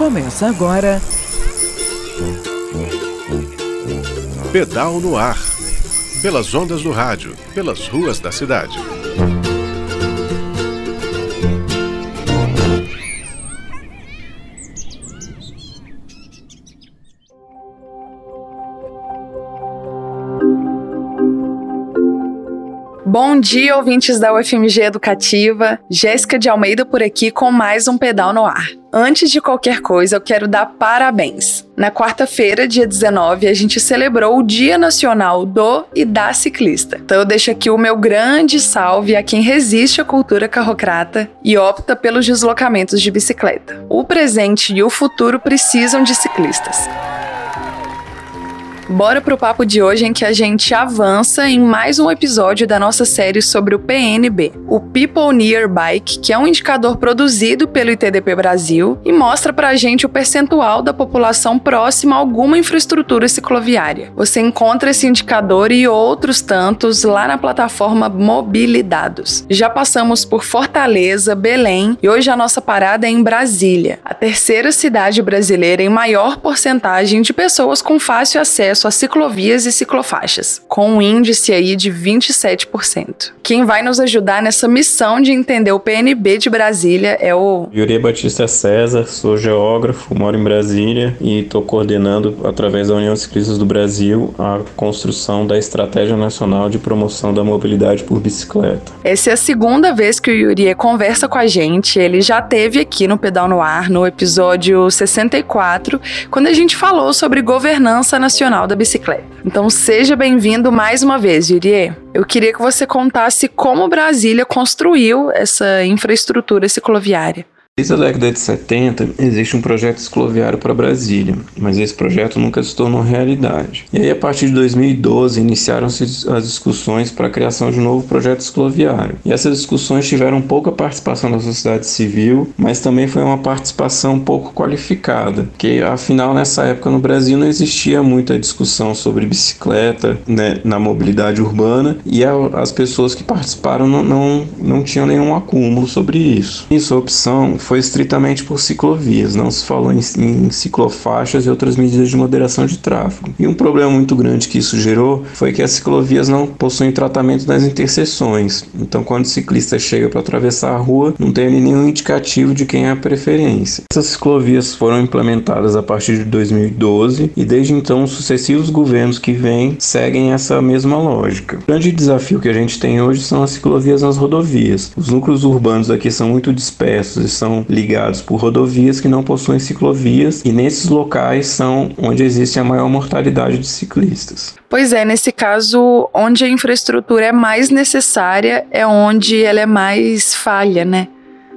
Começa agora. Pedal no ar. Pelas ondas do rádio, pelas ruas da cidade. Bom dia, ouvintes da UFMG Educativa. Jéssica de Almeida por aqui com mais um Pedal no Ar. Antes de qualquer coisa, eu quero dar parabéns. Na quarta-feira, dia 19, a gente celebrou o Dia Nacional do e da Ciclista. Então eu deixo aqui o meu grande salve a quem resiste à cultura carrocrata e opta pelos deslocamentos de bicicleta. O presente e o futuro precisam de ciclistas. Bora pro papo de hoje em que a gente avança em mais um episódio da nossa série sobre o PNB, o People Near Bike, que é um indicador produzido pelo ITDP Brasil e mostra pra gente o percentual da população próxima a alguma infraestrutura cicloviária. Você encontra esse indicador e outros tantos lá na plataforma Mobilidados. Já passamos por Fortaleza, Belém e hoje a nossa parada é em Brasília, a terceira cidade brasileira em maior porcentagem de pessoas com fácil acesso acesso a ciclovias e ciclofaixas, com um índice aí de 27%. Quem vai nos ajudar nessa missão de entender o PNB de Brasília é o Yuri Batista César, sou geógrafo, moro em Brasília e estou coordenando, através da União Ciclistas do Brasil, a construção da Estratégia Nacional de Promoção da Mobilidade por Bicicleta. Essa é a segunda vez que o Yuri conversa com a gente. Ele já teve aqui no Pedal no Ar, no episódio 64, quando a gente falou sobre governança nacional da bicicleta. Então seja bem-vindo mais uma vez, Yurie. Eu queria que você contasse como Brasília construiu essa infraestrutura cicloviária. Desde a década de 70 existe um projeto cicloviário para Brasília, mas esse projeto nunca se tornou realidade. E aí, a partir de 2012, iniciaram-se as discussões para a criação de um novo projeto cicloviário. E essas discussões tiveram pouca participação da sociedade civil, mas também foi uma participação pouco qualificada, que afinal nessa época no Brasil não existia muita discussão sobre bicicleta né, na mobilidade urbana e a, as pessoas que participaram não, não, não tinham nenhum acúmulo sobre isso. Isso, a opção foi estritamente por ciclovias, não se falou em, em ciclofaixas e outras medidas de moderação de tráfego. E um problema muito grande que isso gerou foi que as ciclovias não possuem tratamento nas interseções. Então, quando o ciclista chega para atravessar a rua, não tem nenhum indicativo de quem é a preferência. Essas ciclovias foram implementadas a partir de 2012 e desde então os sucessivos governos que vêm seguem essa mesma lógica. O grande desafio que a gente tem hoje são as ciclovias nas rodovias. Os núcleos urbanos aqui são muito dispersos e são são ligados por rodovias que não possuem ciclovias e nesses locais são onde existe a maior mortalidade de ciclistas. Pois é, nesse caso, onde a infraestrutura é mais necessária é onde ela é mais falha, né?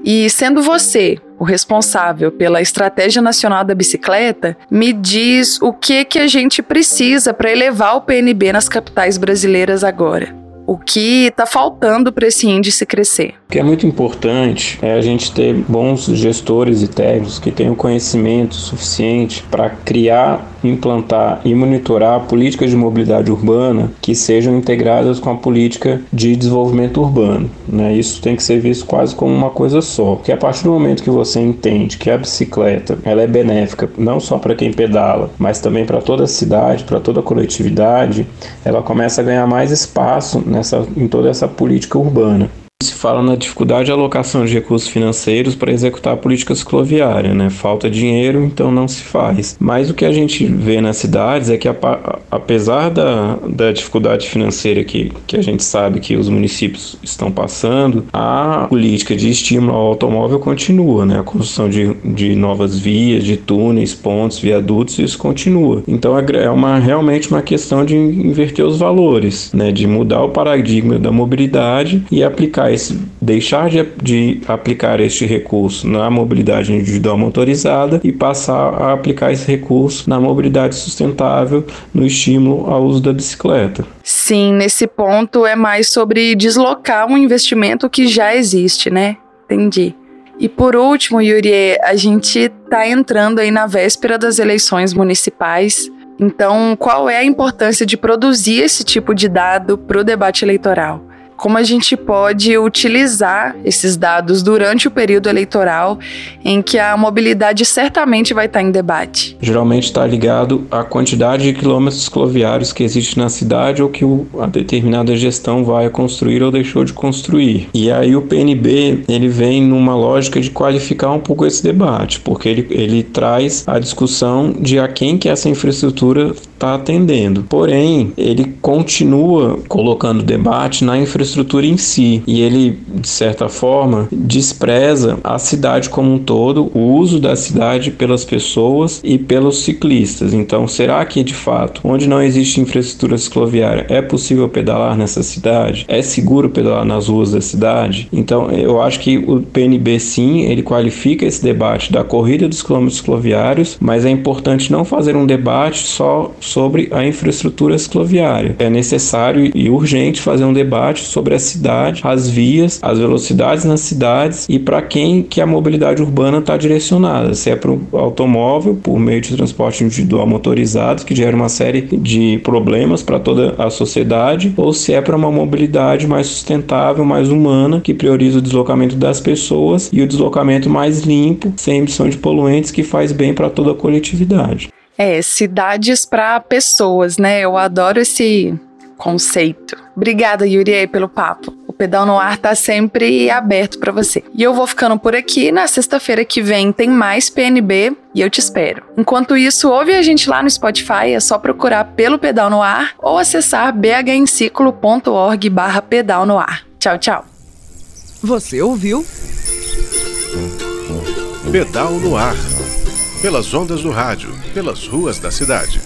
E sendo você o responsável pela Estratégia Nacional da Bicicleta, me diz o que que a gente precisa para elevar o PNB nas capitais brasileiras agora. O que está faltando para esse índice crescer? O que é muito importante é a gente ter bons gestores e técnicos que tenham conhecimento suficiente para criar, implantar e monitorar políticas de mobilidade urbana que sejam integradas com a política de desenvolvimento urbano. Né? Isso tem que ser visto quase como uma coisa só, porque a partir do momento que você entende que a bicicleta ela é benéfica não só para quem pedala, mas também para toda a cidade, para toda a coletividade, ela começa a ganhar mais espaço nessa, em toda essa política urbana fala na dificuldade de alocação de recursos financeiros para executar a política cicloviária, né? Falta dinheiro, então não se faz. Mas o que a gente vê nas cidades é que, apesar da, da dificuldade financeira que, que a gente sabe que os municípios estão passando, a política de estímulo ao automóvel continua, né? A construção de, de novas vias, de túneis, pontes, viadutos, isso continua. Então é, uma, realmente uma questão de inverter os valores, né? De mudar o paradigma da mobilidade e aplicar esse, deixar de, de aplicar este recurso na mobilidade individual motorizada e passar a aplicar esse recurso na mobilidade sustentável, no estímulo ao uso da bicicleta. Sim, nesse ponto é mais sobre deslocar um investimento que já existe, né? Entendi. E por último, Yuri, a gente está entrando aí na véspera das eleições municipais. Então, qual é a importância de produzir esse tipo de dado para o debate eleitoral? Como a gente pode utilizar esses dados durante o período eleitoral em que a mobilidade certamente vai estar em debate. Geralmente está ligado à quantidade de quilômetros cloviários que existe na cidade ou que a determinada gestão vai construir ou deixou de construir. E aí o PNB ele vem numa lógica de qualificar um pouco esse debate, porque ele, ele traz a discussão de a quem que essa infraestrutura está atendendo. Porém, ele continua colocando debate na infraestrutura em si e ele, de certa forma, despreza a cidade como um todo, o uso da cidade pelas pessoas e pelos ciclistas. Então, será que de fato, onde não existe infraestrutura cicloviária, é possível pedalar nessa cidade? É seguro pedalar nas ruas da cidade? Então, eu acho que o PNB sim, ele qualifica esse debate da corrida dos quilômetros cicloviários, mas é importante não fazer um debate só sobre a infraestrutura cicloviária. É necessário e urgente fazer um debate sobre a cidade, as vias, as velocidades nas cidades e para quem que a mobilidade urbana está direcionada. Se é para o automóvel, por meio de transporte individual motorizado, que gera uma série de problemas para toda a sociedade, ou se é para uma mobilidade mais sustentável, mais humana, que prioriza o deslocamento das pessoas e o deslocamento mais limpo, sem emissão de poluentes, que faz bem para toda a coletividade. É, cidades para pessoas, né? Eu adoro esse conceito. Obrigada, Yuri, pelo papo. O Pedal no Ar tá sempre aberto para você. E eu vou ficando por aqui. Na sexta-feira que vem tem mais PNB e eu te espero. Enquanto isso, ouve a gente lá no Spotify, é só procurar pelo Pedal no Ar ou acessar bhenciclo.org barra pedal no ar. Tchau, tchau. Você ouviu? Pedal no Ar pelas ondas do rádio, pelas ruas da cidade.